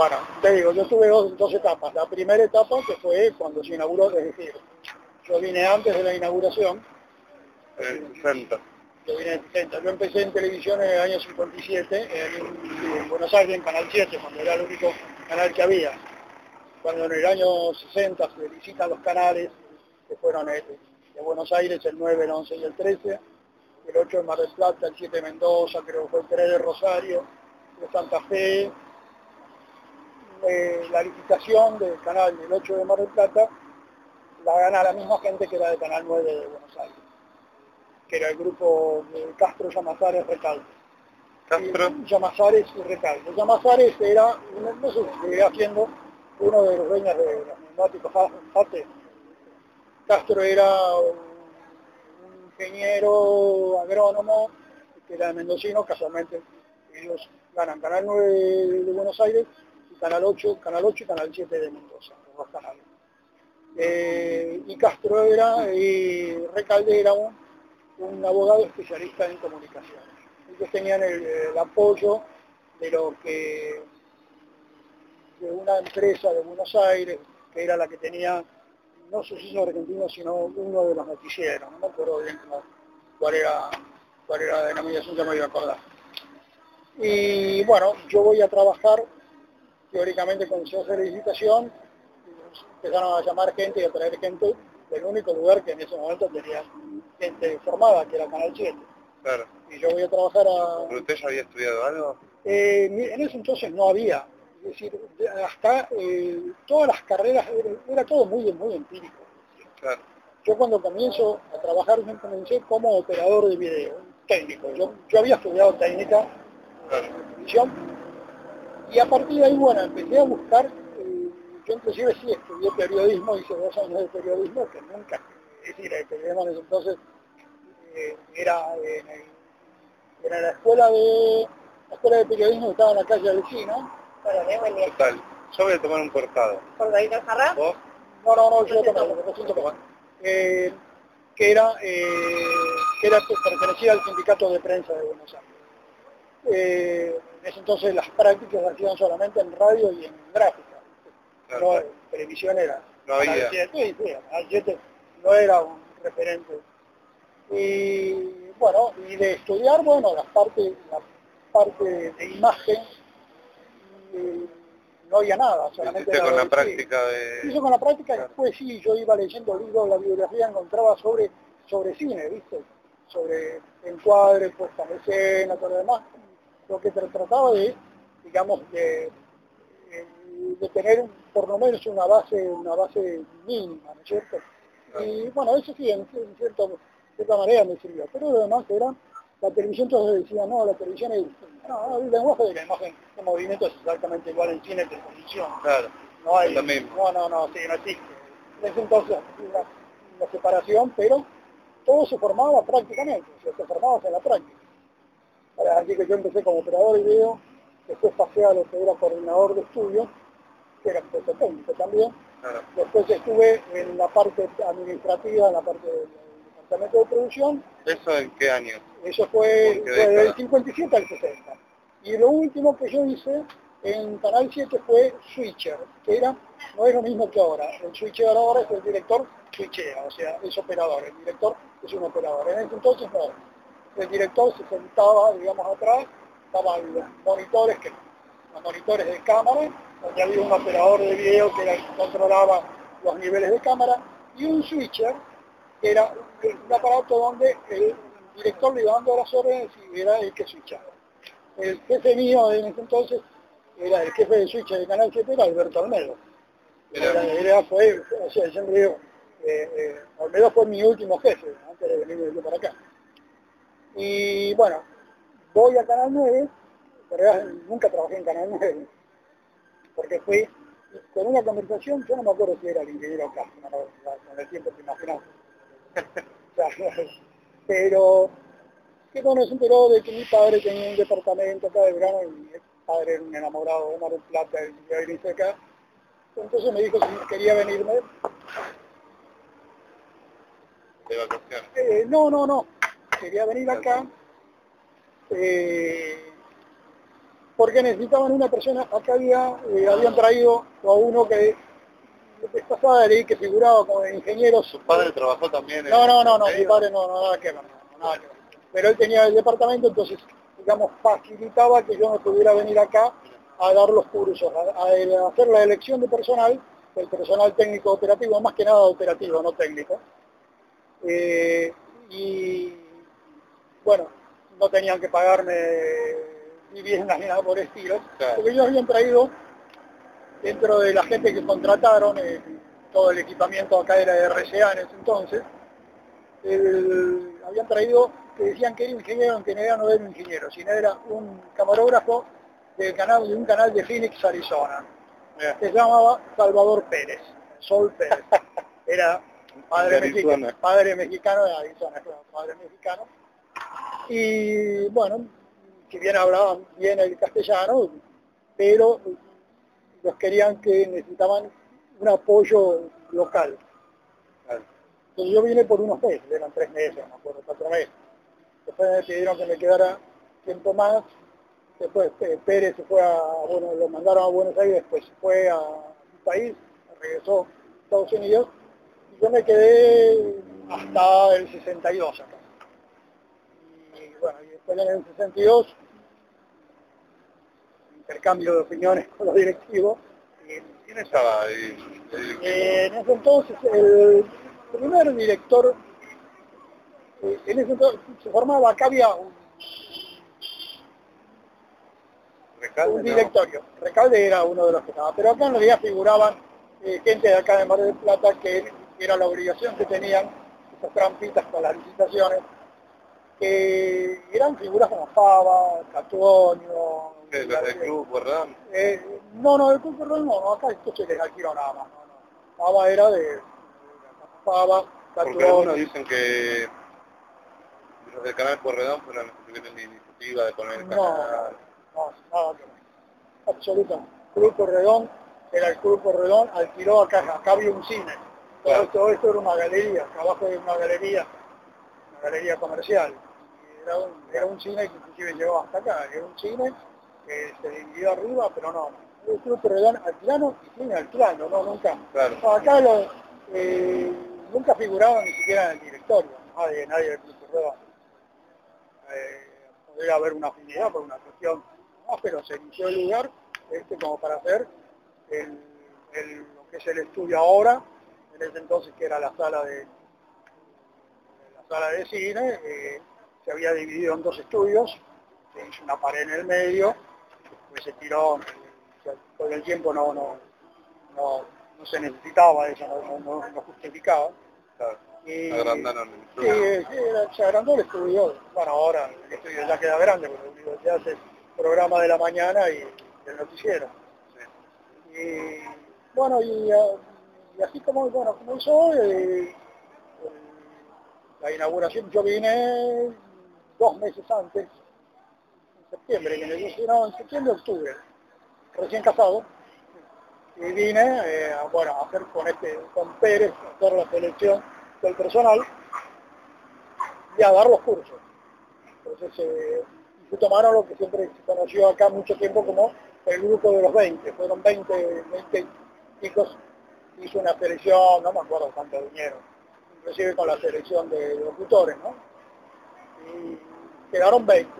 Bueno, te digo, yo tuve dos, dos etapas. La primera etapa que fue cuando se inauguró, es decir, yo vine antes de la inauguración. En el 60. Yo vine en 60. Yo empecé en televisión en el año 57, en, en Buenos Aires, en Canal 7, cuando era el único canal que había. Cuando en el año 60 se visitan los canales, que fueron el, de Buenos Aires, el 9, el 11 y el 13, el 8 de Mar del Plata, el 7 de Mendoza, creo que fue el 3 de Rosario, de Santa Fe, eh, la licitación del canal del 8 de Mar del Plata la gana la misma gente que era del canal 9 de Buenos Aires, que era el grupo de Castro Llamazares Recalde. Castro. Y Llamazares y Recalde. Llamazares era, no, no sé si uno de los dueños de los neumáticos Jate. Castro era un, ingeniero agrónomo que era mendocino, casualmente ellos ganan Canal 9 de Buenos Aires Canal 8, Canal 8 y Canal 7 de Mendoza, los dos canales. Eh, y Castro era, y Recalde era un, un, abogado especialista en comunicaciones. Ellos tenían el, apoyo de lo que de una empresa de Buenos Aires, que era la que tenía, no sé si argentino, sino uno de los noticieros, no me acuerdo bien cuál era, cuál era la denominación, ya me voy a acordar. Y bueno, yo voy a trabajar teóricamente con se hace licitación, empezaron a llamar gente y a traer gente del único lugar que en ese momento tenía gente formada, que era Canal 7. Claro. Y yo voy a trabajar a... ¿Pero usted ya había estudiado algo? Eh, en ese entonces no había. Es decir, hasta eh, todas las carreras, era, era, todo muy, muy empírico. Claro. Yo cuando comienzo a trabajar, yo comencé como operador de video, técnico. Yo, yo había estudiado técnica claro. en televisión y a partir de ahí, bueno, empecé a buscar yo inclusive sí estudié periodismo, hice dos años de periodismo, que nunca, es decir, el periodismo en ese entonces eh, era, en, era en la escuela de la escuela de periodismo que estaba en la calle Vecino. Total, yo voy a tomar un cortado. ¿Por ahí no jarra? ¿Vos? No, no, no, yo lo tomé, lo siento tomar. Eh, que era, eh, que era, pertenecía al sindicato de prensa de Buenos Aires. Eh, en ese entonces las prácticas se hacían solamente en radio y en gráfica no, televisión era. No había. Sí, sí, no era un referente. Y bueno, y de estudiar, bueno, la parte, la parte de imagen, no había nada, solamente con la práctica de... Hizo con la práctica, después sí, yo iba leyendo libros, la bibliografía encontraba sobre, sobre cine, ¿viste? Sobre encuadre, puesta en escena, todo lo demás. Lo que se trataba de, digamos, de de tener por lo menos una base una base mínima, ¿no es cierto? Y bueno, eso sí, en, en cierta, cierta manera me sirvió, pero lo demás era, la televisión entonces decía, no, la televisión es, no, el lenguaje de la imagen de movimiento es exactamente igual en cine que en televisión. Claro, no hay, lo mismo. no, no, no, sí, no existe. En ese entonces una, una separación, pero todo se formaba prácticamente, o sea, se formaba en la práctica. Así que yo empecé como operador de video, después pasé a lo que era coordinador de estudios, que era técnico también. Claro. Después estuve en la parte administrativa, en la parte del departamento de producción. ¿Eso en qué año? Eso fue, del 57 al 60. Y lo último que yo hice en Canal 7 fue Switcher, que era, no es lo mismo que ahora. El Switcher ahora es el director switchea, o sea, es operador. El director es un operador. En ese entonces no. El director se sentaba, digamos, atrás, estaban los monitores, que, los monitores de cámara, donde había un operador de video que controlaba los niveles de cámara, y un switcher, que era un aparato donde el director le iba dando las órdenes y era el que switchaba. El jefe mío en ese entonces era el jefe de switcher de Canal 7, era Alberto Almedo. Era, era, fue, o sea, siempre digo, eh, eh, Olmedo fue mi último jefe, antes de venir yo para acá. Y bueno, voy a Canal 9, pero nunca trabajé en Canal 9, porque fui con una conversación, yo no me acuerdo si era el ingeniero Castro, no, con el tiempo que imaginaba. pero que bueno, se enteró de que mi padre tenía un departamento acá de verano y mi padre era un enamorado de Mar del Plata y venirse acá. Entonces me dijo si quería venirme. De vacaciones. Eh, no, no, no. Quería venir acá. Eh, porque necesitaban una persona, acá había, eh, habían traído a uno que esta padre que figuraba como ingeniero. ¿Su padre trabajó también en No, no, no, no, mi padre no, no, nada que ver, nada que ver. Pero él tenía el departamento, entonces, digamos, facilitaba que yo no pudiera venir acá a dar los cursos, a, hacer la elección de personal, el personal técnico operativo, más que nada operativo, no técnico. Eh, y bueno, no tenían que pagarme viviendas ni nada por estilo, porque ellos habían traído dentro de la gente que contrataron, eh, todo el equipamiento acá era de RCA en ese entonces, habían traído que decían que era ingeniero, aunque no era, no era un ingeniero, sino era un camarógrafo del canal, de un canal de Phoenix, Arizona, que se llamaba Salvador Pérez, Sol Pérez. Era padre, mexicano, padre mexicano de Arizona, padre mexicano. Y bueno, que bien hablaban bien el castellano, pero los querían que necesitaban un apoyo local. Entonces yo vine por unos meses, eran tres meses, no acuerdo, cuatro meses. Después me pidieron que me quedara tiempo más. Después eh, Pérez se fue a, bueno, lo mandaron a Buenos Aires, después se fue a un país, regresó a Estados Unidos. Y yo me quedé hasta el 62 acá. En el 62 intercambio de opiniones con los directivos. ¿Quién estaba ahí? Eh, en ese entonces, el primer director, eh, en ese entonces se formaba, acá había un, un directorio. Recalde era uno de los que estaba, pero acá en realidad figuraban eh, gente de acá de Mar del Plata que era la obligación que tenían, esas trampitas con las licitaciones, que eran figuras como Fava, Catuonio, ¿El del Club Corredón? Eh, no, no, del Club Corredón no, acá esto se les alquiló nada más. No, no. Fava era de Fava, Porque algunos dicen que los del canal Corredón fueron los que tuvieron la iniciativa de poner el canal. No, no, nada que ver. Absolutamente. Club Corredón era el Club Corredón, alquiló acá, acá había un cine. Todo, todo esto era una galería, acá abajo de una galería, una galería comercial. Era un, era un cine que inclusive llegó hasta acá, era un cine que se dividió arriba, pero no. El Club Corredón alquilano y cine alquilano, no, nunca. Claro. acá lo, eh, nunca figuraba ni siquiera en el directorio, nadie, nadie del Club Corredón. Eh, podría haber una afinidad por una cuestión, no, pero se inició el lugar este como para hacer el, el, lo que es el estudio ahora, en ese entonces que era la sala de la sala de cine, eh, se había dividido en dos estudios, se hizo una pared en el medio, pues se tiró, con el tiempo no, no, no, no se necesitaba eso, no, justificaba. Claro. Y, agrandaron el estudio. Sí, se agrandó el estudio. Bueno, ahora el estudio ya queda grande, porque se hace programa de la mañana y el noticiero. Sí. Y bueno, y, y, así como, bueno, como hizo eh, la inauguración, yo vine dos meses antes, en septiembre, que me no, en septiembre, octubre, recién casado, y vine eh, a, bueno, hacer con este, con Pérez, a hacer la selección del personal y a dar los cursos. Entonces eh, se tomaron lo que siempre se conoció acá mucho tiempo como el grupo de los 20, fueron 20, 20 chicos, hizo una selección, no me acuerdo cuánto dinero, inclusive con la selección de locutores, ¿no? Quedaron 20,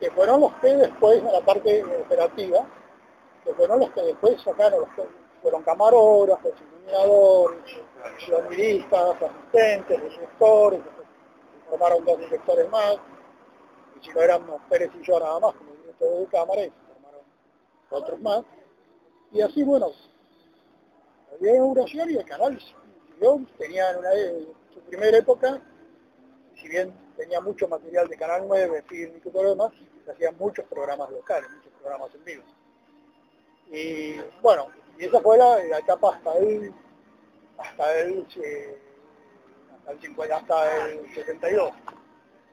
que fueron los que después, en la parte operativa, que fueron los que después sacaron, los que fueron camarógrafos, iluminadores, sonidistas, asistentes, directores, formaron dos directores más, y si no éramos Pérez y yo nada más, como director de cámara, y formaron otros más. Y así, bueno, había inauguración y el canal siguió, tenía en una, su primera época, si bien tenía mucho material de Canal 9, film y todo lo demás, se hacían muchos programas locales, muchos programas en vivo. Y bueno, y esa fue la, la etapa hasta el, hasta el, eh, hasta el 50, hasta el 72.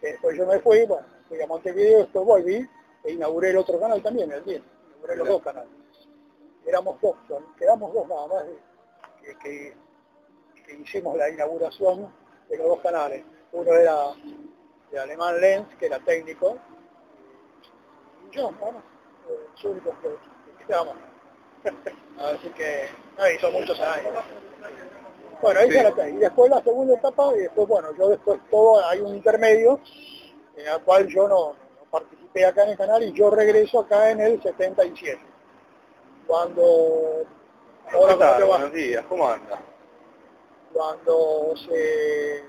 Después yo me fui, bueno, fui a Montevideo, después volví e inauguré el otro canal también, el 10, inauguré los dos canales. Éramos dos, quedamos dos nada más que, que, que hicimos la inauguración de los dos canales. Uno era de Alemán Lenz, que era técnico, y yo, bueno, los únicos que, que. Así que, ahí son muchos años. Bueno, ahí Sí. se la. Y después la segunda etapa, y después, bueno, yo después todo, hay un intermedio, en el cual yo no, no participé acá en el canal y yo regreso acá en el 77. Cuando, cuando, Buenos días, ¿cómo anda? cuando se,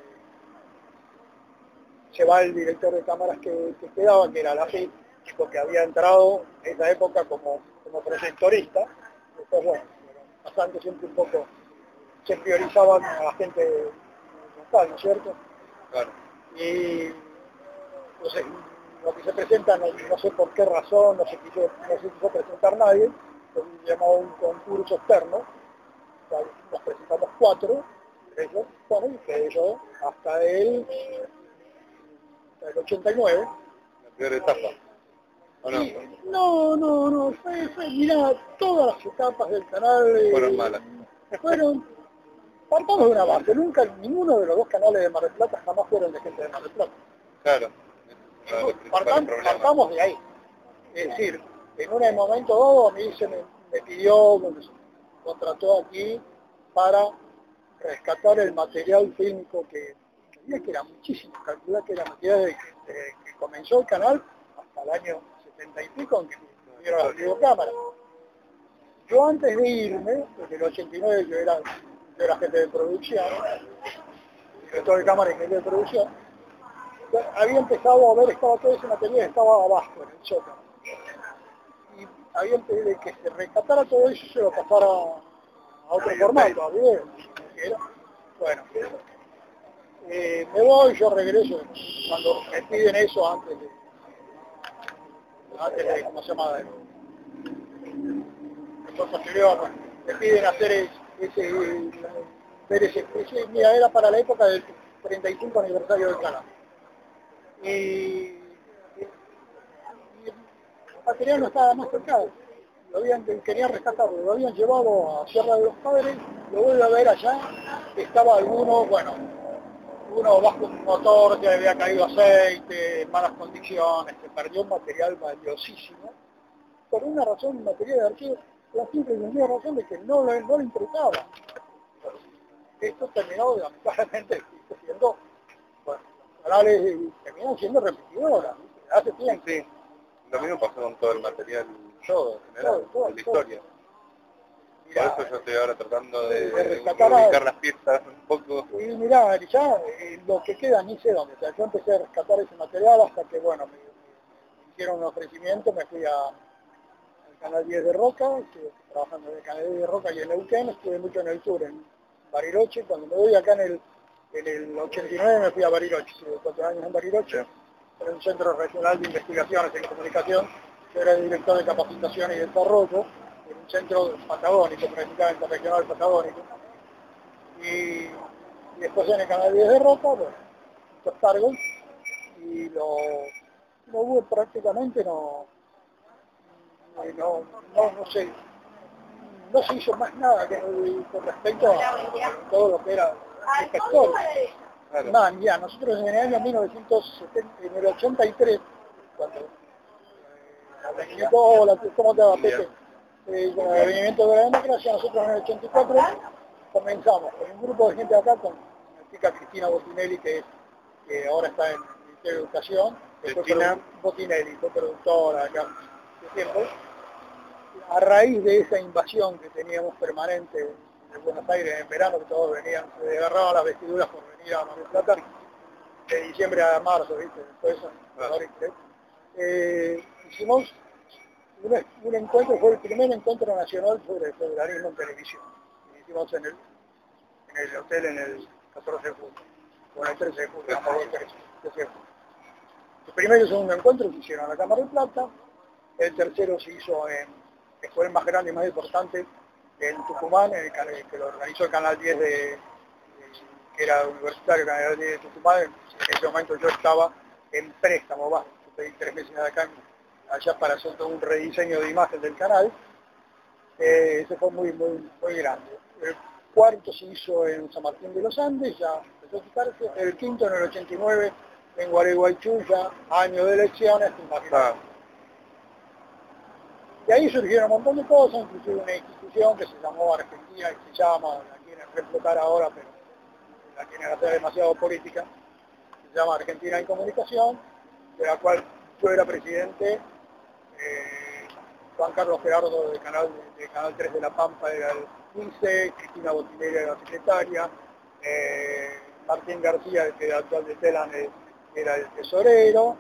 se va el director de cámaras que, que quedaba, que era la chico que había entrado en esa época como, como proyectorista, después bueno, bastante siempre un poco se priorizaban a la gente local, ¿no es cierto? Claro. Y entonces lo que se presenta, no, no sé por qué razón, no se quiso, no se quiso presentar nadie, fue un llamado un concurso externo, nos presentamos cuatro, ellos, bueno, y quedé yo hasta el, hasta el 89. La peor etapa. ¿O no? Sí, no, no, no, fue, fue, mirá, todas las etapas del canal eh, Fueron malas. Fueron, partamos de una base, nunca, ninguno de los dos canales de Mar del Plata jamás fueron de gente de Mar del Plata. Claro. Partamos de ahí. Es decir, en un momento dado a mí se me, me pidió, me contrató aquí para rescatar el material fílmico que, que había, que era muchísimo, calcula que era material de, de- que comenzó el canal hasta el año 70 y pico, en que tuvieron las videocámaras. Yo antes de irme, desde el 89 yo era, yo era jefe de producción, director de cámara y jefe de producción, había empezado a ver, estaba todo ese material, estaba abajo en el sótano. Y había empezado de que se rescatara todo eso y se lo pasara a otro formato, a video. Bueno, eh, me voy, yo regreso, cuando me piden eso antes de, antes de, ¿cómo se llama? Bueno, me piden hacer es- ese, ver ese, ese- mira, era para la época del 35 aniversario del canal. Y, y- y el material no estaba más cercado. Lo habían, querían rescatarlo, lo habían llevado a Sierra de los Padres, lo vuelvo a ver allá, estaba alguno, bueno, uno bajo un motor que había caído aceite, en malas condiciones, se perdió un material valiosísimo, por una razón, material de archivo, la simple y sencilla razón de que no, le- no importaba. Esto terminó, lamentablemente, siendo, bueno, los canales terminan siendo repetidoras, hace tiempo. Sí. Lo mismo pasó con todo el material todo, en general, Todo, todo, de la historia. Por eso yo estoy ahora tratando de, de rescatar a- las piezas un poco. Y mirá, ya eh, lo que queda ni sé dónde. O sea, yo empecé a rescatar ese material hasta que, bueno, me, me hicieron un ofrecimiento, me fui a, al Canal 10 de Roca, estuve trabajando en el Canal 10 de Roca y en Neuquén, estuve mucho en el sur, en Bariloche. Cuando me voy acá en el, en el 89 me fui a Bariloche, estuve cuatro años en Bariloche, en un centro regional de investigaciones en comunicación. Yo era el director de capacitación y desarrollo en un centro patagónico, prácticamente regional patagónico y, y después en el canal 10 de Roca, bueno, muchos cargos, y lo, no hubo prácticamente, no, no, no, no sé, no se hizo más nada que- con respecto a todo lo que era inspector. Claro. Más, ya, nosotros en el año 1970, en el 83, cuando eh, el hola, ¿cómo te va, Pepe? Eh, con el advenimiento de la democracia, nosotros en el 84 comenzamos con un grupo de gente acá, con la chica Cristina Botinelli, que, es- que ahora está en el Ministerio de Educación, Cristina. Botinelli, fue productora acá de tiempo. A raíz de esa invasión que teníamos permanente de Buenos Aires en verano, que todos venían, se agarraban las vestiduras por venir a Mar del Plata, de diciembre a marzo, ¿viste? Después Claro. ¿viste? Eh, hicimos un, encuentro, fue el primer encuentro nacional sobre el federalismo en televisión. Lo hicimos en el, en el hotel en el 14 de julio, o el 13 de julio, dos 13, 13 de julio. El primero y segundo encuentro se hicieron en la Cámara de Plata, el tercero se hizo en, que fue el más grande y más importante, en Tucumán, el que lo organizó el Canal 10 de, de- que era universitario, el Canal 10 de Tucumán, en ese momento yo estaba en préstamo, va, pedí tres meses acá, allá para hacer todo un rediseño de imagen del canal, eh, ese fue muy, muy, muy grande. El cuarto se hizo en San Martín de los Andes, ya empezó a quitarse, el quinto en el 89 en Gualeguaychú, ya año de elecciones. Ah, de ahí surgieron un montón de cosas, inclusive una institución que se llamó Argentina, y se llama, la quieren reflotar ahora, pero la quieren hacer demasiado política, se llama Argentina en Comunicación, de la cual yo era presidente, eh, Juan Carlos Gerardo de Canal, Canal 3 de La Pampa era el 15, Cristina Botinera era la secretaria, eh, Martín García, el que era actual de Telan, era el tesorero,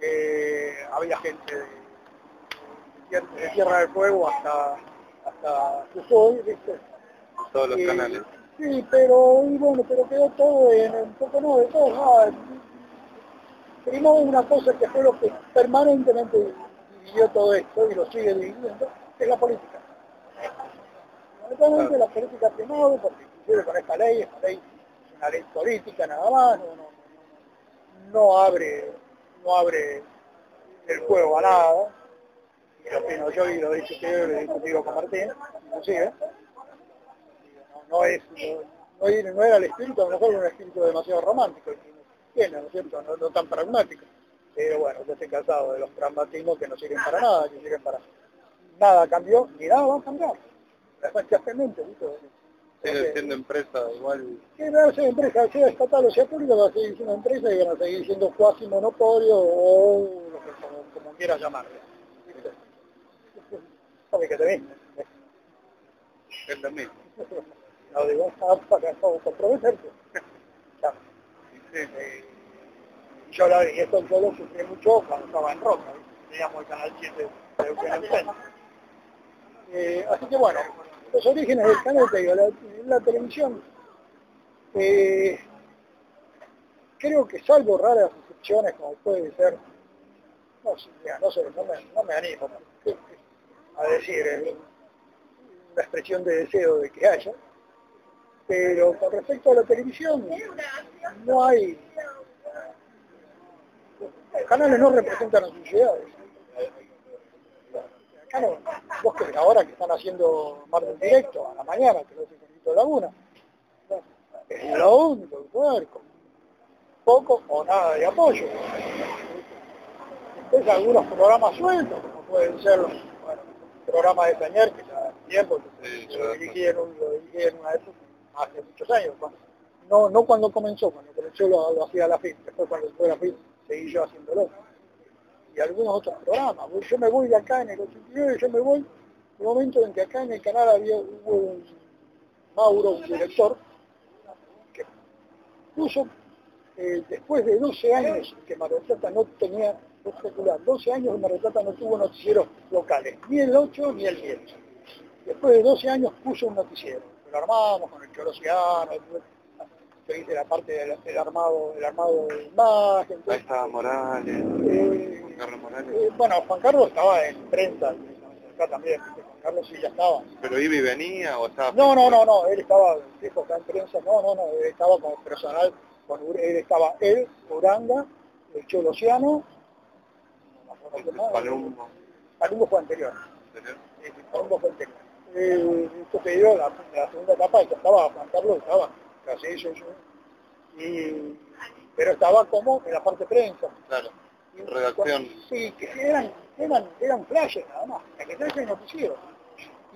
eh, había gente de, de, Tierra del Fuego hasta, hasta ¿viste? Todos los canales. Sí, pero, y bueno, pero quedó todo en un poco no de todo. Ah, primero una cosa que fue lo que permanentemente dividió todo esto y lo sigue dividiendo, es la política. Fundamentalmente la política primero, porque inclusive con esta ley, esta ley es una ley política nada más, no, no, no abre, no abre el juego a nada, y lo opino yo y lo dicho yo lo he discutido con Martín, inclusive, no, es, no, no, era el espíritu, a lo mejor era un espíritu demasiado romántico, tiene, ¿no es cierto? No, no, tan pragmático. Pero bueno, yo estoy cansado de los pragmatismos que no sirven para nada, que sirven para nada cambió, ni nada va a cambiar. Exactamente, ¿viste? Sigue siendo empresa igual. Que va a ser empresa, sea estatal o sea pública, va a seguir siendo empresa y van a seguir siendo cuasi monopolio o lo que como, como quieras llamarlo. ¿Sabes que te mismo? Es lo mismo. No digo, para comprometerte. Sí, y yo la, y esto yo lo sufrí mucho cuando estaba en Roca, teníamos el canal 7 de Eugenio eh, Así que bueno, los orígenes del canal, te digo, la, la televisión, eh, creo que salvo raras excepciones como puede ser, no sé, no, me, no me animo a decir eh, una expresión de deseo de que haya, pero con respecto a la televisión, no hay... Los canales no representan a sus ciudades. Acá no, vos que ahora que están haciendo más del directo, a la mañana, que es el de Laguna, es lo único que puede haber, con poco o nada de apoyo. Después algunos programas sueltos, como pueden ser los bueno, programas de Tañer, que ya tiempo, que lo dirigí en, una época, hace muchos años, no, no cuando comenzó, cuando comenzó lo, lo hacía la FIT, después cuando fue la FIT seguí yo haciéndolo. Y algunos otros programas. Yo me voy de acá en el 89, yo me voy, un momento en que acá en el canal había hubo un Mauro, un director, que puso, eh, después de 12 años que Mar del Plata no tenía, espectacular, 12 años Mar del no tuvo noticieros locales, ni el 8 ni el 10. Después de 12 años puso un noticiero lo armamos con el Chorociano, la parte del, armado, el armado de imagen. Ahí estaba Morales, eh, Juan Carlos Morales. Eh, bueno, Juan Carlos estaba en prensa, acá también, Juan Carlos sí ya estaba. ¿Pero Ibi venía o estaba? No, no, no, no, él estaba, dijo acá en prensa, no, no, no, él estaba como personal, con, él estaba él, Uranga, el Cholociano, Palumbo. Palumbo fue anterior. ¿Anterior? Palumbo fue anterior eh, esto que dio la, la, segunda etapa y estaba Juan Carlos, estaba casi yo, yo. Y, pero estaba como en la parte prensa. Claro, y, redacción. sí, que eran, eran, eran flashes nada más, la que el noticiero.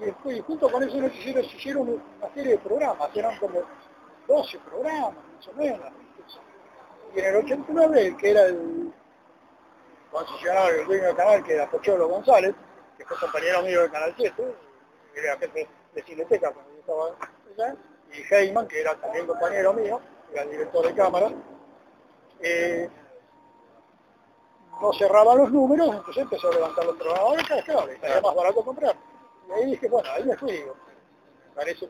Y después, junto con ese noticiero se hicieron una serie de programas, eran como 12 programas, más o menos. Y en el 89, que era el concesionario, el dueño del canal, que era Pocholo González, que fue compañero mío del Canal 7, era jefe de Cineteca cuando yo estaba allá, y Heyman, que era también compañero mío, era el director de cámara, eh, no cerraban los números, entonces empezó a levantar los programadores, claro, estaría más barato comprar. Y ahí dije, bueno, ahí me fui, digo, parece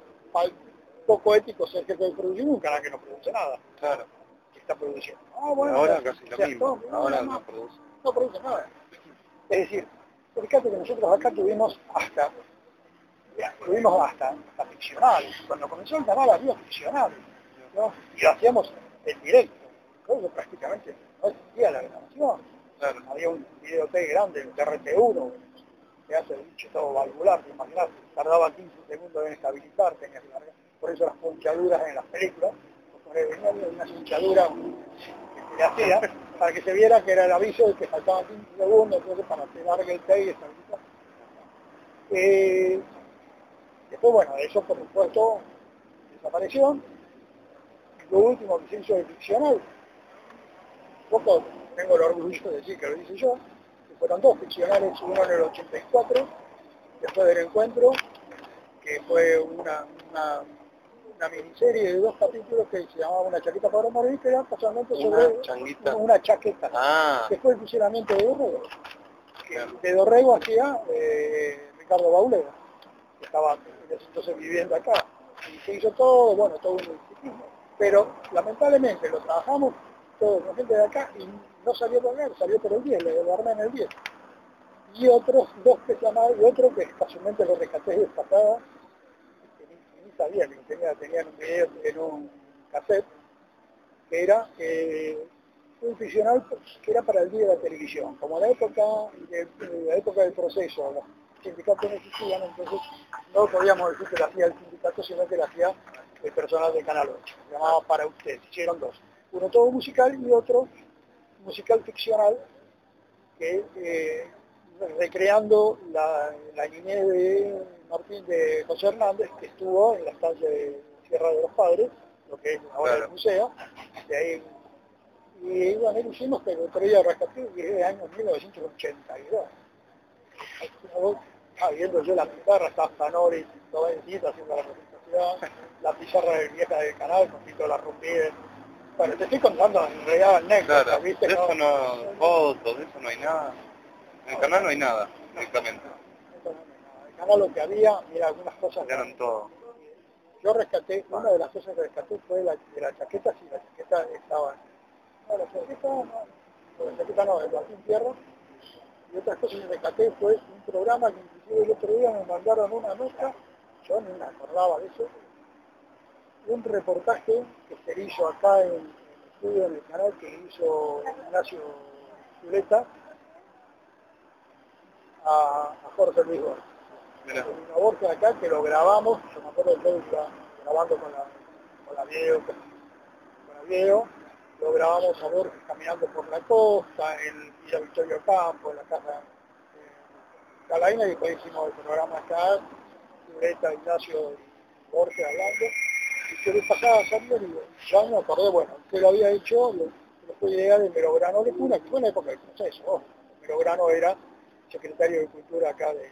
poco ético ser jefe de producción un canal que no produce nada. Claro. Que está produciendo. Ah, bueno, ahora casi lo mismo, ahora no, produce. No produce nada. Es decir, fíjate que nosotros acá tuvimos hasta tuvimos hasta, hasta ficcionales. Cuando comenzó el canal había ficcionales, ¿no? Y lo hacíamos en directo. Todo prácticamente no existía la grabación. Claro. Había un videotape grande, el TRT1, que hace bicho todo valvular, te imaginas, tardaba 15 segundos en estabilizar, tenías por eso las punchaduras en las películas, porque venía una punchadura que le hacía para que se viera que era el aviso de que faltaban 15 segundos, entonces para que largue el tape y estabilizar Eh, después, bueno, eso por supuesto desapareció. Lo último que se hizo de ficcional, poco tengo el orgullo de decir que lo hice yo, que fueron dos ficcionales, uno en el 84, después del encuentro, que fue una, una, miniserie de dos capítulos que se llamaba Una chaqueta para morir, que era casualmente sobre una, chaqueta, ah. que fue el fusilamiento de Dorrego. De Dorrego hacía eh, Ricardo Bauleda, que estaba entonces viviendo acá. Y se hizo todo, bueno, todo un instituto. Pero lamentablemente lo trabajamos todos la gente de acá y no salió por él, salió por el 10, le armé en el 10. Y otros dos que llamaban, y otro que casualmente lo rescaté de patada, que ni, sabía que tenía, tenían un video en un cassette, que era eh, un ficcional que era para el día de la televisión. Como la época, la época del proceso, sindicatos no existían, entonces no podíamos decir que la hacía el sindicato, sino que la hacía el personal de Canal 8. Se llamaba Para Usted, hicieron dos. Uno todo musical y otro musical ficcional que eh, recreando la, la niñez de Martín de José Hernández que estuvo en la estancia de Sierra de los Padres, lo que es ahora el museo, de ahí y bueno, lo hicimos, pero el otro día rescaté y es de año 1982. Ah, viendo yo la pizarra, está Zanori, toda haciendo la presentación, la pizarra de vieja del canal, con Tito la Rumpide, bueno, te estoy contando en realidad anécdotas, claro, ¿viste? De eso no, fotos, de eso no hay nada. En el canal no hay nada, directamente. En el canal lo que había, mira, algunas cosas... Eran todo. Yo rescaté, una de las cosas que rescaté fue la, de la chaqueta, si la chaqueta estaba... No, la chaqueta no, la chaqueta no, el Martín Tierra. Y otras cosas que rescaté fue un programa que el otro día me mandaron una nota, yo no me acordaba de eso, un reportaje que se hizo acá en, el estudio, en el canal, que hizo Ignacio Zuleta a, Jorge Luis Borges. Una Borges acá que lo grabamos, yo me acuerdo que estaba grabando con la, con la video, con, la video, lo grabamos a Borges caminando por la costa, en Villa Victoria Campo, en la casa de Calaina, y después hicimos el programa acá, Zuleta, Ignacio y Borges hablando que le pasaba a y ya me acordé, bueno, que lo había hecho, lo, fue idea de Merograno de Cuna, que fue una época del proceso, ¿no? Merograno era secretario de Cultura acá de,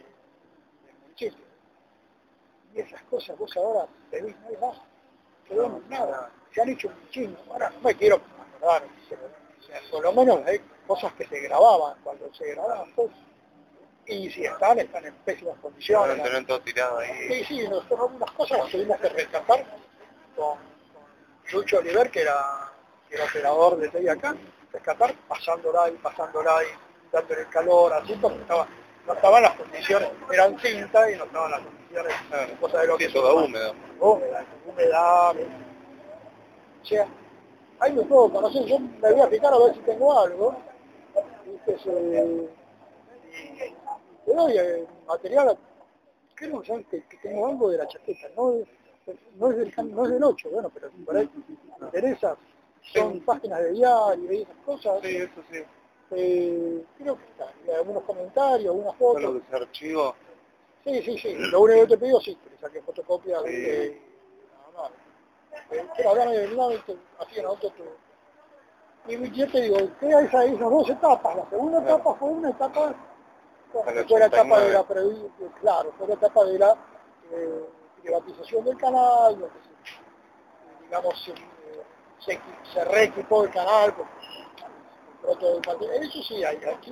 del. Y esas cosas vos ahora te ves, no hay más, que no, nada, se han hecho un chingo, ahora no me quiero acordar, por lo menos hay cosas que se grababan, cuando se grababan cosas, y si están, están en pésimas condiciones. No, todo tirado ahí. Sí, sí, nosotros algunas cosas las tuvimos que rescatar con, Lucho Oliver, que era, que era operador de TI acá, rescatar, pasándola y pasándola y dándole el calor, así, porque estaba, no estaban las condiciones, eran cinta y no estaban las condiciones, claro. cosa de lo que... toda húmeda. Húmeda, humedad, o sea, hay de todo, conocer, yo me voy a fijar a ver si tengo algo, te doy el material, creo que, que tengo algo de la chaqueta, ¿no? no es, del, no es del 8, bueno, pero por ahí me interesa, son páginas de diario y esas cosas. Sí, eso sí. Eh, creo que está, algunos comentarios, algunas fotos. ¿Lo ese archivo? Sí, sí, sí, lo único que te pido sí, que saqué fotocopia sí. de... nada más. Eh, así en auto tu... Y yo te digo, ¿qué hay esas dos etapas? La segunda etapa fue una etapa, fue la etapa de la, claro, fue la etapa de la eh, privatización del canal, que se, digamos, se, se, se reequipó el canal, eso sí hay, aquí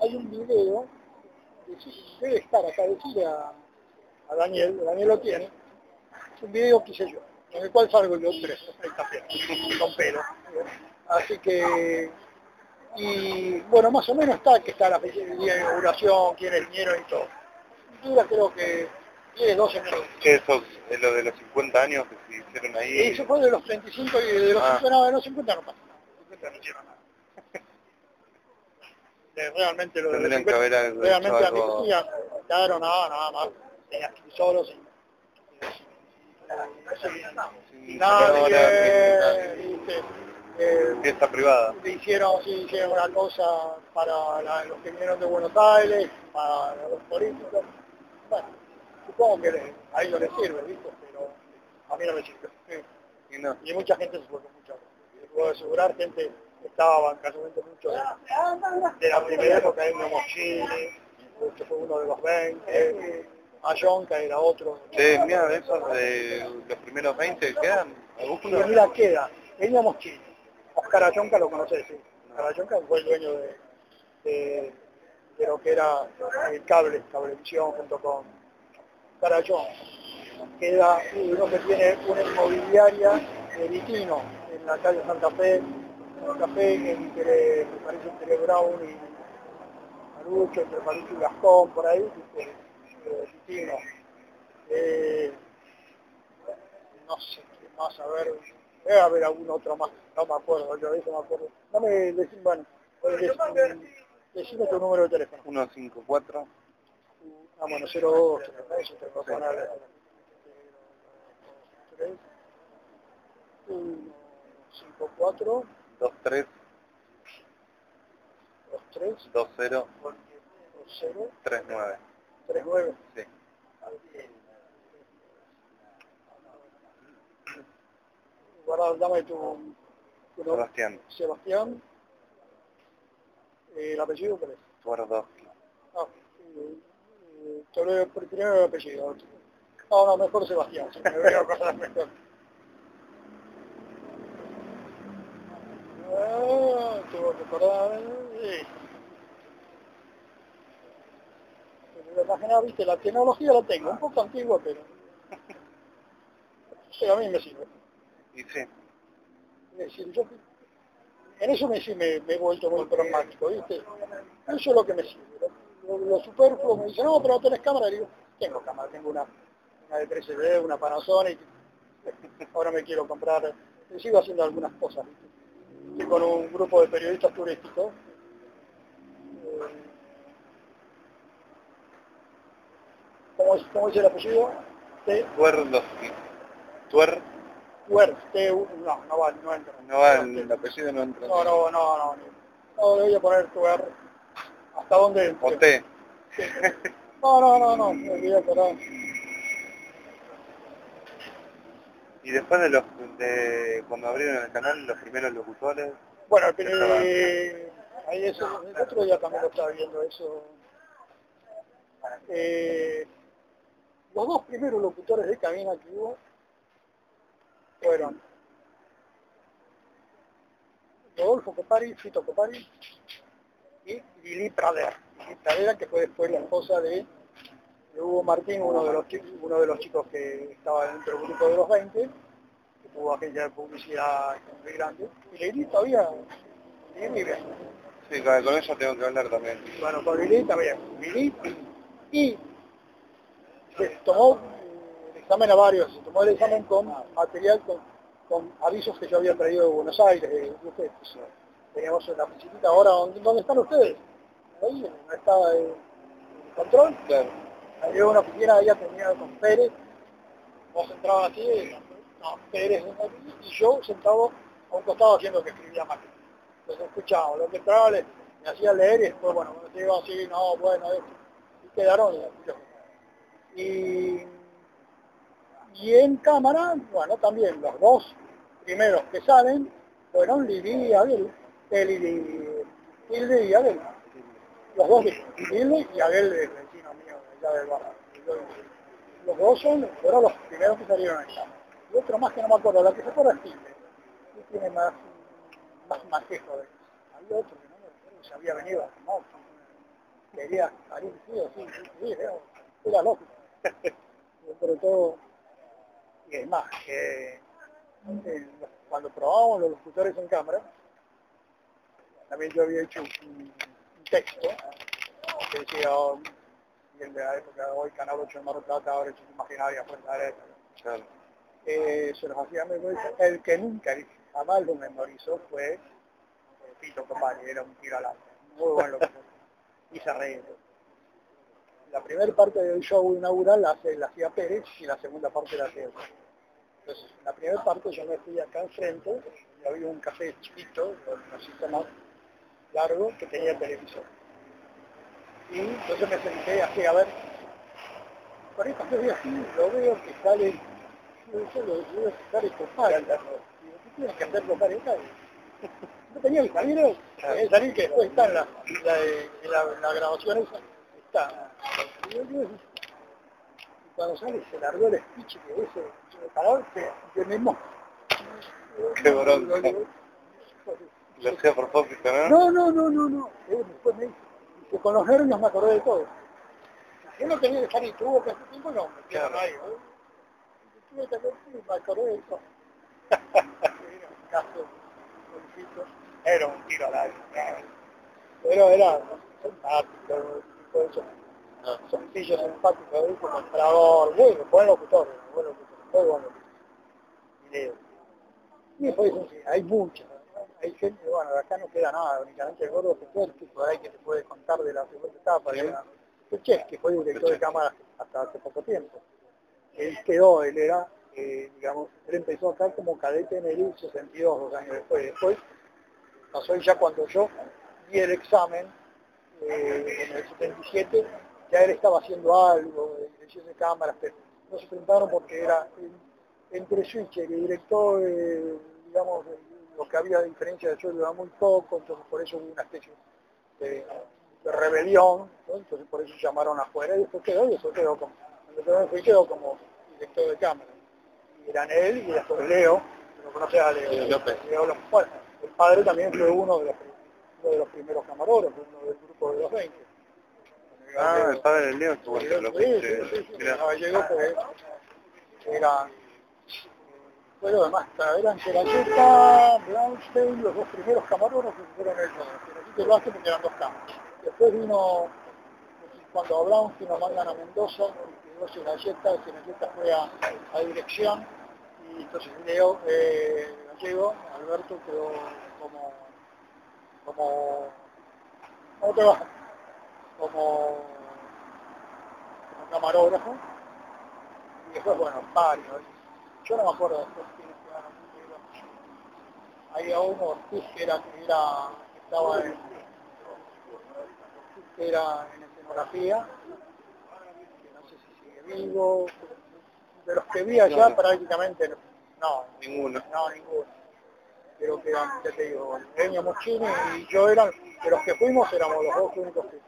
hay un video, debe estar acá, decirle a, a Daniel, Daniel lo tiene, es un video que hice yo, en el cual salgo yo tres, con pelo. Así que, y bueno, más o menos está que está la fecha de inauguración, quién es el dinero y todo. Duda creo que 10, 12 minutos. ¿Qué eso es lo de los 50 años que se hicieron ahí? Eso fue de los 35 y de los, ah. 50, no, de los 50 no pasa nada. 50 no hicieron nada. realmente lo de los 50, haber realmente algo... a mí claro, nada, nada más. Solos y, y, nadie, eh, fiesta privada. Hicieron, sí, hicieron una cosa para la, los que vinieron de Buenos Aires, para los políticos, Bueno, supongo que le- a ellos les sirve, ¿viste? Pero a mí no me sirve. Sí. Y no. Y mucha gente se fue con mucha puedo asegurar, gente estaba casualmente mucho de, de la primera época de Moschini, que fue uno de los 20, Ayonca era otro. Che, mira, esos de los primeros 20 quedan Y mira, queda, Peña Moschini, Oscar Ayonca lo conocés, sí. Oscar Ayonca fue el dueño de, de, lo que era el cable, cablevisión junto con Ayonca. Queda uno que tiene una inmobiliaria de Vitino, en la calle Santa Fe, Santa Fe, entre, me parece entre Brown y Marucho, entre Marucho y Gascón, por ahí. Eh, Vitino. Eh, no sé qué más, a ver, debe haber algún otro más, no me acuerdo, yo eso me acuerdo. Dame, decime, bueno, dec- decime tu número de teléfono. 154 Ah, bueno, 02, eso te puedo poner. 3, 1, 5, 4, 23 2, 3, 20 2, 0, 39. 3, 9. Sí. Guarda, dame tu, tu nombre. Sebastián Sebastián. Eh, ¿El apellido cuál es? Twardowski. Ah, eh, eh, primero el apellido. No, no, mejor Sebastián, si me voy a acordar mejor. Ah, tengo que acordar. eh. Pero imaginar, viste, la tecnología la tengo, un poco antigua, pero... Pero a mí me sirve. Y sí, Es decir, yo en eso me, sí me, me he vuelto muy pragmático, ¿viste? Eso es lo que me sirve. Lo, lo- superfluo me dice, no, pero no tenés cámara. Y digo, tengo cámara, tengo una, una de 3D, una Panasonic. Ahora me quiero comprar, sigo haciendo algunas cosas, ¿viste? Estoy con un grupo de periodistas turísticos. eh, ¿Cómo cómo es el apellido? Twardowski. Tuer, U- No, no va, no entra. no va, el, el apellido no entra. No, no, no, no. No, le voy a poner tu R. ¿Hasta dónde? O T. No, no, no, no. Me voy a parar. Y después de los de cuando abrieron el canal, los primeros locutores, Bueno, pero eh, ahí eso, el otro día también lo estaba viendo eso. Eh, los dos primeros locutores de cabina que hubo fueron Rodolfo Copari, Fito Copari y Lili Pradera. Lili Pradera, que fue después la esposa de, Hugo Martín, uno de, los, uno de los chicos que estaba dentro del grupo de los 20, que tuvo agencia de publicidad muy grande. Y Lili todavía sigue vive. sí, con eso tengo que hablar también. Bueno, con Lili también. Lili y se tomó examen a varios, se tomó el examen con material, con, con avisos que yo había traído de Buenos Aires, de, de ustedes. Teníamos una oficinita ahora, ¿dónde, dónde están ustedes? Ahí, no está el, control. Claro. Había una oficina allá tenía con Pérez, vos entrabas así, y- no, Pérez, y yo sentado a un costado haciendo que escribía mal. Entonces escuchaba, lo que entraba le, me hacía leer y después, bueno, cuando se iba así, no, bueno, esto, y quedaron y, y, y en cámara, bueno, también los dos primeros que salen fueron Lili y Abel, eh, Lili, Hilde y Abel. Los dos, Hilde y Abel, el vecino mío, allá del barrio. Los dos son, fueron los primeros que salieron ahí. Y otro más que no me acuerdo, la que se acuerda es Hilde. Y tiene más, más manejo de Había otro que no me acuerdo, se había venido, no, quería salir, sí, sí, sí, sí, era, era loco. Pero todo, y es más, que eh, cuando probábamos los locutores en cámara, también yo había hecho un, un texto que decía, oh, y el de la época, hoy Canal 8 de Mar Plata, ahora hecho imaginaria fuerza de Claro. eh, se los hacía memorizar. El que nunca, jamás lo memorizó fue eh, Pito Copani, era un tiro al alto, muy buen locutor. Y se reía. La primera parte del show inaugural la, hace, la hacía Pérez y la segunda parte la hacía yo. Entonces, en la primera parte yo me fui acá enfrente y había un café chiquito, un sistema largo, que tenía televisor. Y entonces me senté así a ver por ahí cuando estoy así, lo veo que sale, yo, yo lo veo que sale total. Digo, ¿qué tienes que hacer total esta? No tenía que salir, eh, salir que después está en la, la, en la, en la grabación esa, está. Y y cuando sale se largó el speech que ese, calor, que, que mismo. Qué bronca. Lo hacía por propósito, ¿no? No, no, no, no, Después me dice, que con los nervios me acordé de todo. Yo no tenía que salir, tuvo que hacer tiempo, no, me quedaron ahí. Tuve que hacer me acordé de eso. Era un caso, pobrecito. Era un tiro al aire. Pero era simpático, tipo de eso. Ah. Sencillo, simpático, ¿eh? como entrador, bueno, buen locutor, buen locutor, muy buen locutor. Video. Y después sí, hay muchas, hay gente, bueno, de acá no queda nada, únicamente el gordo que por ahí que te puede contar de la segunda etapa, de la Peches, que fue director de cámara hasta hace poco tiempo. Él quedó, él era, eh, digamos, él empezó acá como cadete en el 62, dos años después. Después pasó ya cuando yo di el examen, eh, en el 77, ya él estaba haciendo algo de dirección de cámaras, pero no se presentaron porque era en- entre switcher y director, eh, digamos, lo que había de diferencia de sueldo era muy poco, entonces por eso hubo una especie de, de rebelión, ¿no? entonces por eso llamaron afuera y después quedó, y después quedó como, quedó, como director de cámara. Y eran él y después Leo, que lo conoce a Leo, Leo López. Leo López. Bueno, el padre también fue uno de los, uno de los primeros camarógrafos, uno del grupo de los 20. Ah, el padre del Leo estuvo Sí, los sí, sí, 20. sí, sí, Mirá. Gallego, pues, era, pero además eran Serayeta, Brownstein, los dos primeros camarógrafos que fueron ellos. Serayeta y Vázquez porque eran dos cámaras. Después vino, cuando a Brownstein lo mandan a Mendoza, quedó Serayeta, Serayeta fue a, a dirección, y entonces Leo eh, Gallego, Alberto quedó como, como, ¿cómo te va? Como, como camarógrafo y después, bueno, varios. Yo no me acuerdo después quiénes quedaron. Había uno, Ortiz, que era, que era, que estaba en, que era en escenografía, que no sé si sigue vivo, de los que vi allá No. prácticamente no, no, Ninguno. no, ninguno. Pero que eran, ya te digo, Eugenio Moschini y yo eran, de los que fuimos éramos los dos únicos que,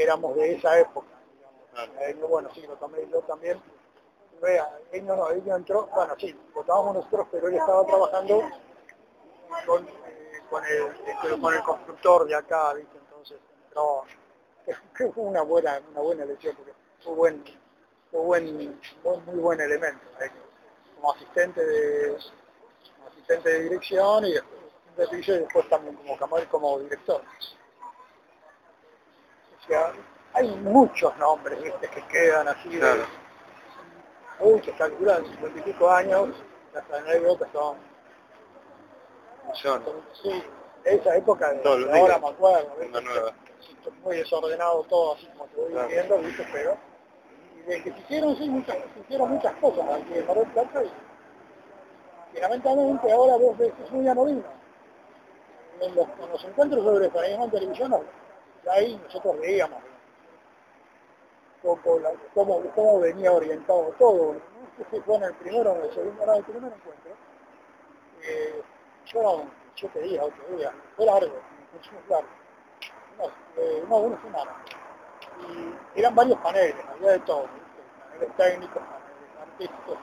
que éramos de esa época. Eugenio, bueno, sí, lo tomé yo también. Vea, Eugenio no, Eugenio entró, bueno, sí, lo tomamos nosotros, pero él estaba trabajando con, eh, con, el, este, con el constructor de acá, ¿viste? Entonces entró, que fue una buena, una buena elección, porque fue buen, fue buen, muy, muy buen elemento, ¿eh? como asistente de como asistente de dirección y después, y después también como camarero como director. O sea, hay muchos nombres ¿viste? que quedan así de Claro. muchos, calculan 50 y pico años, las anécdotas son John. Sí, esa época de, Todos de ahora días. me acuerdo, ¿viste? Una nueva. Sí, muy desordenado todo, así como te voy Claro. diciendo, ¿viste? Pero y de que se hicieron, sí, muchas, se hicieron muchas cosas aquí en Mar Plata y, y lamentablemente ahora vos ves que es muy anodino. En los, en los encuentros sobre periodismo en televisión, ahí nosotros veíamos cómo, cómo, venía orientado todo. No sé si fue en el primero o en el segundo, no, en el primer encuentro. Eh, yo, no, yo te dije otro día, fue largo, más largo, unos, eh, no, una semana. Y eran varios paneles, había de todo, ¿viste? paneles técnicos, paneles artísticos.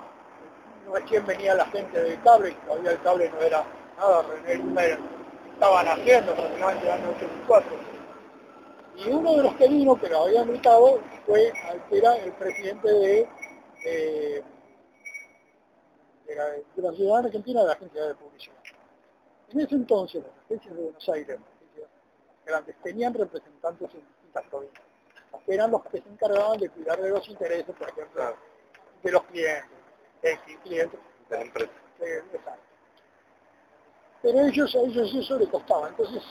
Recién venía la gente del cable, y todavía el cable no era nada, René Lumer estaba naciendo, prácticamente año 84. Y uno de los que vino, que lo había invitado, fue era el presidente de, de, de la, de la Ciudad Argentina de la Agencia de Publicidad. En ese entonces, las agencias de Buenos Aires, las agencias grandes, tenían representantes en distintas provincias, que eran los que se encargaban de cuidar de los intereses, por ejemplo, de los clientes, ex clientes, De la empresa. eh. Pero ellos, a ellos eso les costaba, entonces,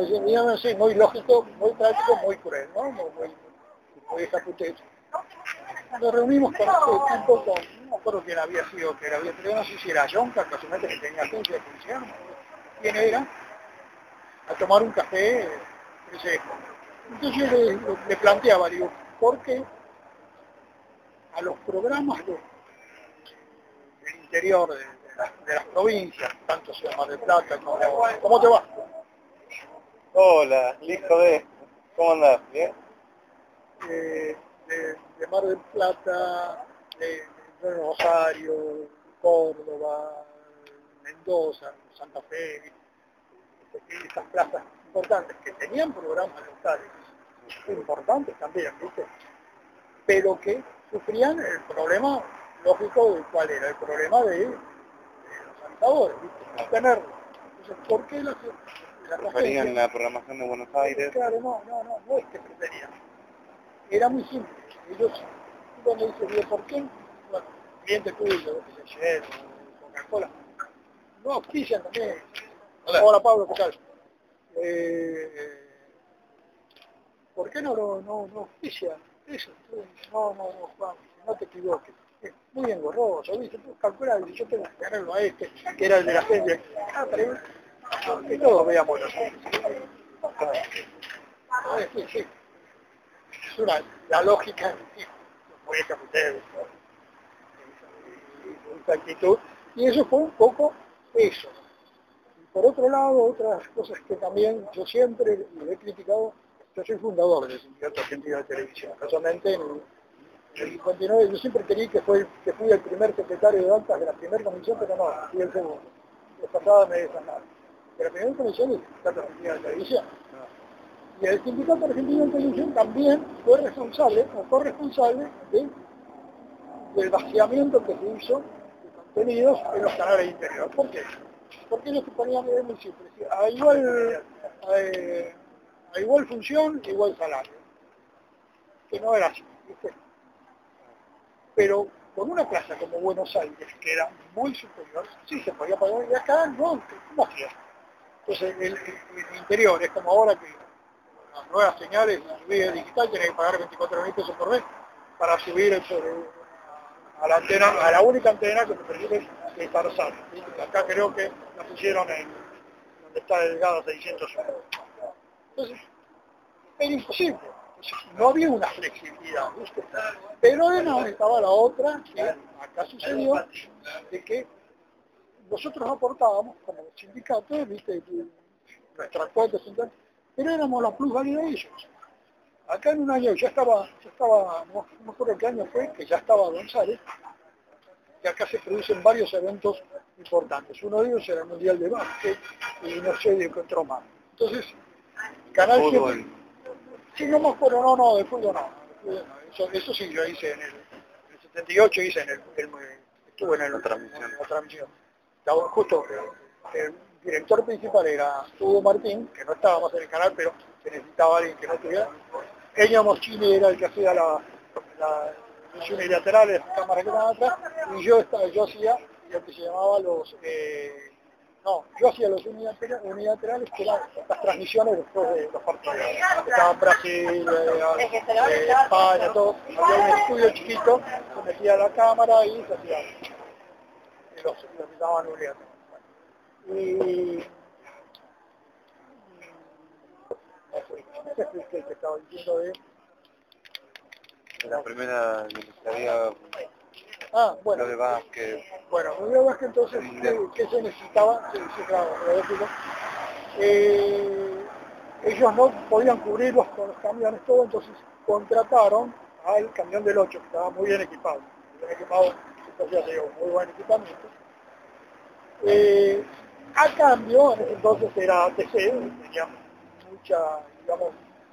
decía, digamos muy lógico, muy práctico, muy cruel, ¿no? Muy, muy, muy. Nos reunimos con este tipo, con, no me acuerdo quién había sido, que era, pero no sé si era John, casualmente que tenía agencia de publicidad, no quién era, a tomar un café fresco. Entonces yo le, planteaba, digo, ¿por qué a los programas de, del interior de, las, provincias, tanto sea Mar del Plata como... ¿Cómo te va? Hola, listo de... ¿Cómo andás? ¿Bien? Eh, de, de, Mar del Plata, de, de Rosario, Córdoba, Mendoza, Santa Fe, estas plazas importantes que tenían programas locales importantes también, ¿viste? pero que sufrían el problema lógico del cual era el problema de, los habitadores, ¿viste? Entonces, ¿por qué las, la preferían la programación de Buenos Aires? Claro, no, no, no, no es que preferían. Era muy simple. Ellos, uno me dice, ¿por qué? Bueno, cliente tuyo, se Coca-Cola, no auspician también. Hola, Hola Pablo, ¿qué tal? Eh, ¿Por qué no lo no, no auspician? Eso, no, no, no, Juan, no te equivoques. Muy engorroso, ¿viste? Tú calculas, yo tengo que tenerlo a este, que era el de la gente. Ah, pero que todos veamos los sí. Es una, la lógica, sí, muy ustedes, actitud, y eso fue un poco eso. Por otro lado, otras cosas que también yo siempre he criticado, yo soy fundador del Sindicato Argentino de Televisión, casualmente en el 59 yo siempre creí que, fue, que fui el primer secretario de actas de la primera comisión, pero no, fui el segundo. Pasada me desanaron de la primera comisión del Sindicato Argentino de Televisión. Y el Sindicato Argentino de Televisión también fue responsable, o corresponsable de, del vaciamiento que se hizo de contenidos en los canales interiores. ¿Por qué? Porque ellos ponían es muy simple, a igual, a, a igual función, igual salario. Que no era así. Pero con una plaza como Buenos Aires, que era muy superior, sí se podía pagar, y acá no, ¿cómo hacía? Entonces el, interior es como ahora que las nuevas señales, subida digital, tiene que pagar 24 mil pesos por mes para subir a la antena, a la única antena que te permite estar sano. Acá creo que la pusieron en donde está delgado 600 Entonces, era imposible. No había una flexibilidad, ¿viste? Pero no, estaba la otra, que acá sucedió, de que nosotros aportábamos como sindicato, viste, nuestras cuentas, pero éramos la plusvalía de ellos. Acá en un año ya estaba, ya estaba, no, me acuerdo qué año fue, que ya estaba González, que acá se producen varios eventos importantes. Uno de ellos era el Mundial de Básquet y no sé de qué más. Entonces, Canal 7... Sí, no me acuerdo, no, no, de fútbol no. Eso, eso sí yo hice en el, en el 78, hice en el, el estuve en, el, transmisión. en la transmisión justo el director principal era Hugo Martín, que no estaba más en el canal, pero se necesitaba alguien que no estuviera. Ella Moschini era el que hacía la, la misión unilateral, las cámaras que estaban atrás, y yo, estaba, yo hacía lo que se llamaba los... Eh, no, yo hacía los unilaterales, que eran las transmisiones después de los partidos. Estaban Brasil, eh, eh, España, todo. Había un estudio chiquito, se metía la cámara y se hacía los, los llamaban unilaterales. Y que estaba diciendo de la primera había ah bueno. Lo de básquet. Bueno lo de básquet entonces ¿qué, ¿qué, se necesitaba sí, sí claro eh, ellos no podían cubrirlos con los camiones todo entonces contrataron al camión del 8 que estaba muy bien equipado bien equipado entonces digo, muy buen equipamiento. Eh, a cambio, entonces era ATC, tenía mucha, digamos,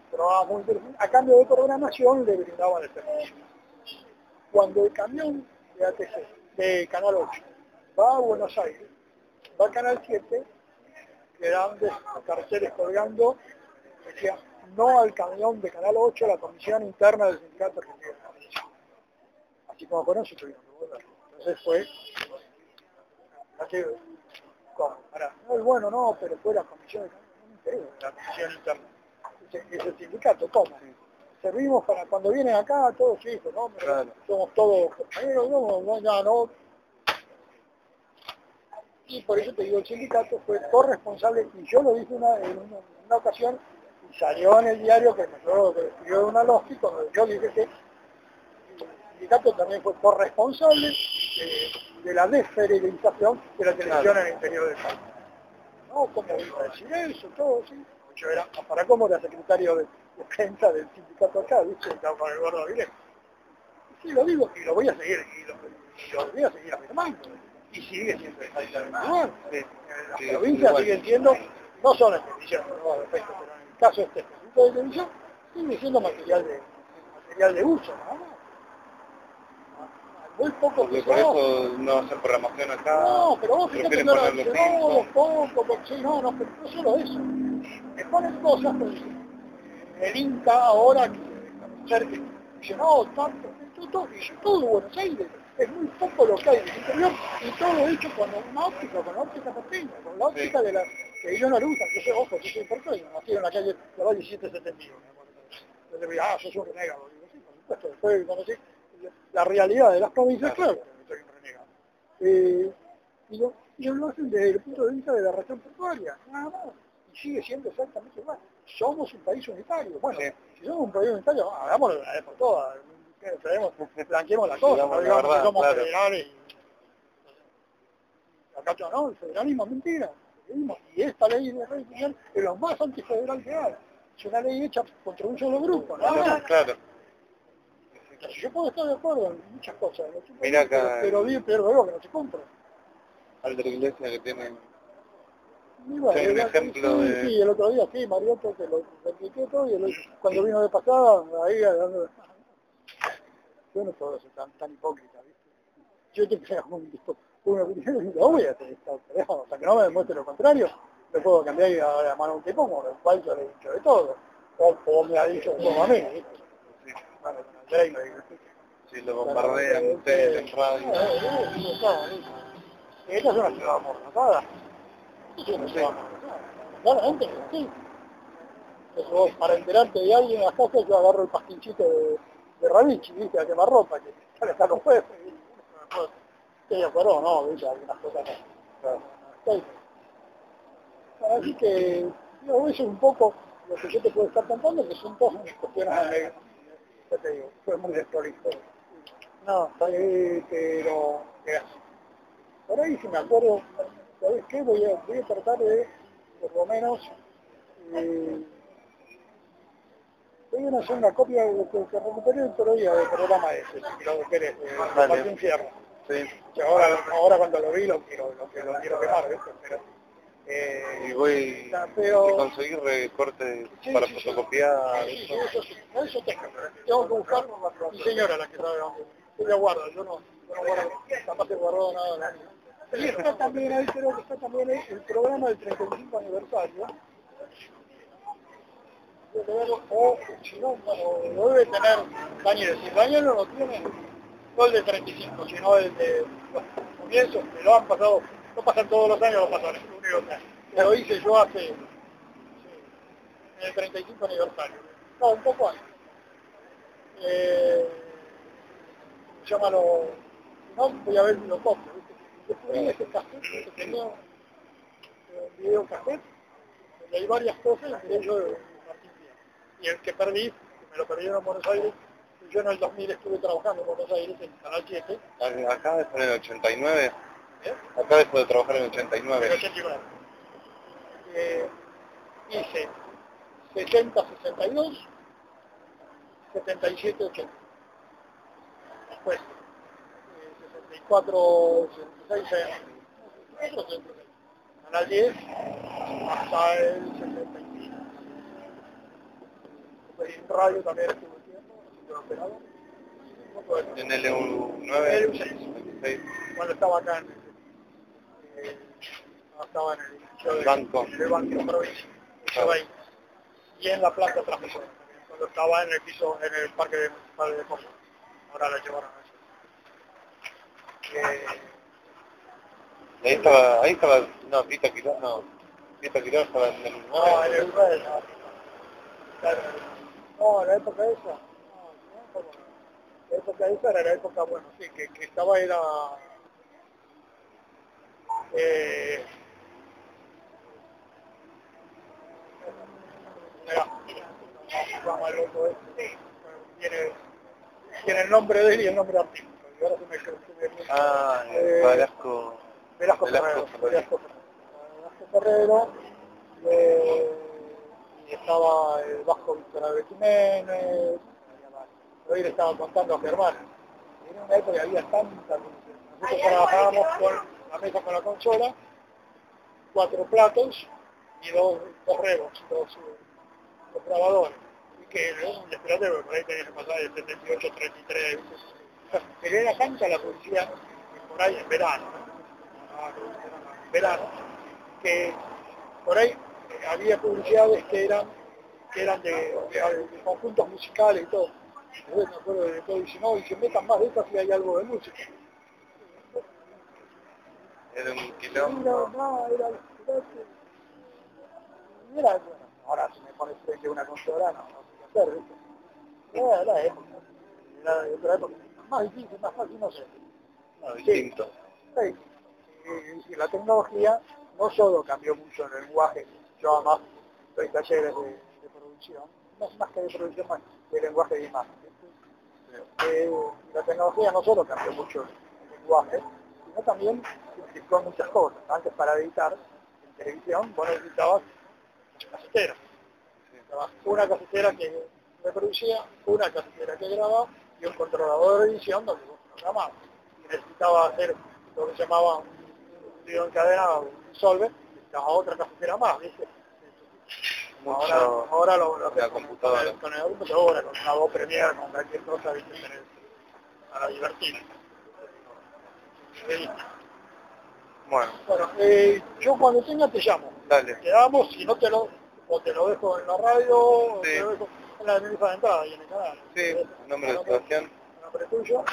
programas muy interesantes, a cambio de programación le brindaban el servicio. Cuando el camión de ATC, de Canal 8, va a Buenos Aires, va a Canal 7, quedan carteles colgando, decía, no al camión de Canal 8, la comisión interna del sindicato argentino. Así como con eso tuvimos que volver. Entonces fue ¿cómo? Ahora, no es bueno, no, pero fue la comisión, la comisión interna. Es el sindicato, ¿cómo? Servimos para cuando vienen acá, todos chicos, ¿no? Claro. Somos todos compañeros, no, no, no, no. Y por eso te digo, el sindicato fue corresponsable, y yo lo dije una, en una, una ocasión, Y salió en el diario que me acuerdo que escribió una lógica, donde yo dije que el sindicato también fue corresponsable de, de la desfederalización de la televisión en el interior del país. ¿No? ¿Cómo iba a decir eso? Todo, sí. Yo era, para cómo era secretario de, prensa del sindicato acá. Y sí, lo digo, y lo voy a seguir, y lo, y lo voy a seguir afirmando. Y sigue siendo igual. Las provincias siguen siendo, no son no, pero en el caso este específico de televisión, sigue siendo material de, material de uso, ¿no? Muy poco Porque por pesado. eso no hacen programación acá. No, pero vos fíjate que dice, no, poco, sí, no, no, pero no solo eso. Me ponen cosas, pues, el Inca ahora que que no, tanto, todo, y yo todo Buenos Aires, es muy poco lo que hay en el interior, y todo hecho con una óptica, con la óptica porteña, con la óptica Sí. de la, que yo no lo uso, yo soy, ojo, yo soy porteño, nací en la calle de Valle 771, me acuerdo. Digo, ah, sos un renegado, digo, sí, por supuesto, después de conocí la realidad de las provincias, Claro. claro, que soy un renegado. Eh, y, lo, y lo hacen desde el punto de vista de la región portuaria, nada más. Y sigue siendo exactamente igual. Somos un país unitario. Bueno, Sí. si somos un país unitario, hagámoslo una vez por todas. Traemos, blanqueemos la cosa, Digamos no la digamos verdad, que somos claro. federales. y- Acá no, el federalismo es mentira. Y esta ley de redistribución es lo más antifederal que hay. Es una ley hecha contra un solo grupo, más. Claro. Yo puedo estar de acuerdo en muchas cosas, ¿no? Mirá acá, pero, vi- pero veo que no se compra. Alta iglesia que tiene... Bueno, Sí, un era- ejemplo sí, de- sí, el otro día sí, Mariotto que lo repliqué todo y el- cuando vino de pasada, ahí dando... Yo no puedo ser tan, tan hipócrita, ¿viste? Yo te creo un, una opinión y lo voy a hacer, hasta que no me demuestre lo contrario, le puedo cambiar y a la mano que pongo, el cual yo le he dicho de todo, o, o me ha dicho como a mí, ¿viste? Sí. Bueno, Si lo bombardean ustedes en radio. esta es una ciudad amorrazada. Amorrazada. Claramente, sí. Vos, para enterarte de alguien en las casas, yo agarro el pastinchito de, de Ravichi, ¿viste? A quemar ropa, que ya le está los jueces. De acuerdo, no, ¿viste? Algunas cosas no. no, no. Así que, digo, eso es un poco lo que yo te puedo estar contando, que son todas cuestiones alegres. Ya te digo, fue muy desprolijo. No, pero. Por ahí si me acuerdo, ¿sabes qué? Voy a, voy a tratar de, por lo menos, eh, voy a hacer una copia de lo que, que recuperé el otro día del programa ese, si lo querés, de Dale. Martín Fierro. Sí. Que ahora, ahora cuando lo vi lo quiero, lo, quiero- lo quiero quemar, ¿viste? Pero, eh, Y voy a conseguir recortes Sí, para sí, fotocopiar. Sí, sí, eso sí, no, eso tengo, tengo que buscar mi señora la que sabe dónde. Yo la guardo, yo no, yo no guardo, capaz que guardo nada. nada. Y está también ahí, creo que está también ahí el programa del 35 aniversario. O, si no, lo debe tener Daniel. Si Daniel no lo tiene, no el de 35, sino el de los comienzos, que lo han pasado, no pasan todos los años, lo pasan lo hice yo hace en el 35 aniversario. No, un poco antes. Eh, llámalo, no, voy a ver si lo copio. Yo subí ese cassette, que tenía un video cassette, hay varias cosas, entre ellos de Martín Fierro. Y el que perdí, que me lo perdieron en Buenos Aires, yo en el 2000 estuve trabajando en Buenos Aires, en Canal 7, Acá después en el 89. ¿eh? Acá después de trabajar en el en el 89. 89. Eh, hice 60, 62, 77, 80. Después, eh, 64, 66, 64, 66. Canal 10, hasta el 65. Después en radio también estuve un tiempo, de todo. En el EU9. EU6. cuando estaba acá en el, eh, estaba en el del Banco. del banco provincia, Claro. y en la planta transmisora, cuando estaba en el piso, en el parque municipal de deportes. Ahora la llevaron a eso. Eh, Ahí estaba, ahí estaba, no, Tita Quirós, no. Tita Quirós estaba en el no, en el Uruguay, no. Claro. No, en la época esa. No, ¿cómo? La época esa era la época, bueno, sí, que, que estaba era... Eh, era llama el loco este, tiene, tiene el nombre de él y el nombre artístico. Y ahora se me, se me- Ah, Eh, Velasco. Velasco Velasco Ferrero. Velasco eh, y estaba el Vasco Víctor Abel Jiménez, hoy le estaba contando a mi hermana. Era una época que había tanta Nosotros trabajábamos con la mesa con la consola, cuatro platos y dos, dos rebos, dos, eh, dos grabadores. Y que era un desperatero, por ahí tenías que pasar el 78, 33. Pero era tanta la publicidad, por ahí en verano, verano, que por ahí eh, había publicidades que eran que eran de, de- de conjuntos musicales y todo. Entonces me acuerdo de todo, dice, no, y se metan más de estas si hay algo de música. Era un quilombo. no, era, era, era, bueno, ahora si me pones frente a una consola, no, no sé qué hacer, ¿viste? Era la época, era de otra época, más difícil, más fácil, no sé. No, distinto. Sí. Y, y la tecnología no solo cambió mucho el lenguaje, yo además doy talleres de, producción, no más que de producción, más de lenguaje de imagen. Eh, la tecnología no solo cambió mucho el lenguaje, sino también simplificó muchas cosas. Antes para editar en televisión, vos necesitabas caseteras. Una casetera que reproducía, una casetera que grababa y un controlador de edición donde vos programabas. Y necesitaba hacer lo que se video encadenado, un solver, necesitaba otra casetera más, ¿viste? Ahora, Mucho. ahora lo, lo la haces con, computadora. con el, con el computadora, con una voz Premiere, con cualquier cosa, ¿viste? Para divertir. Sí. Bueno, Bueno, eh, yo cuando tenga te llamo. dale. Quedamos, si no te lo, o te lo dejo en la radio, o Sí. te lo dejo en la de entrada y en el canal. Sí, nombre de Sebastián. nombre tuyo.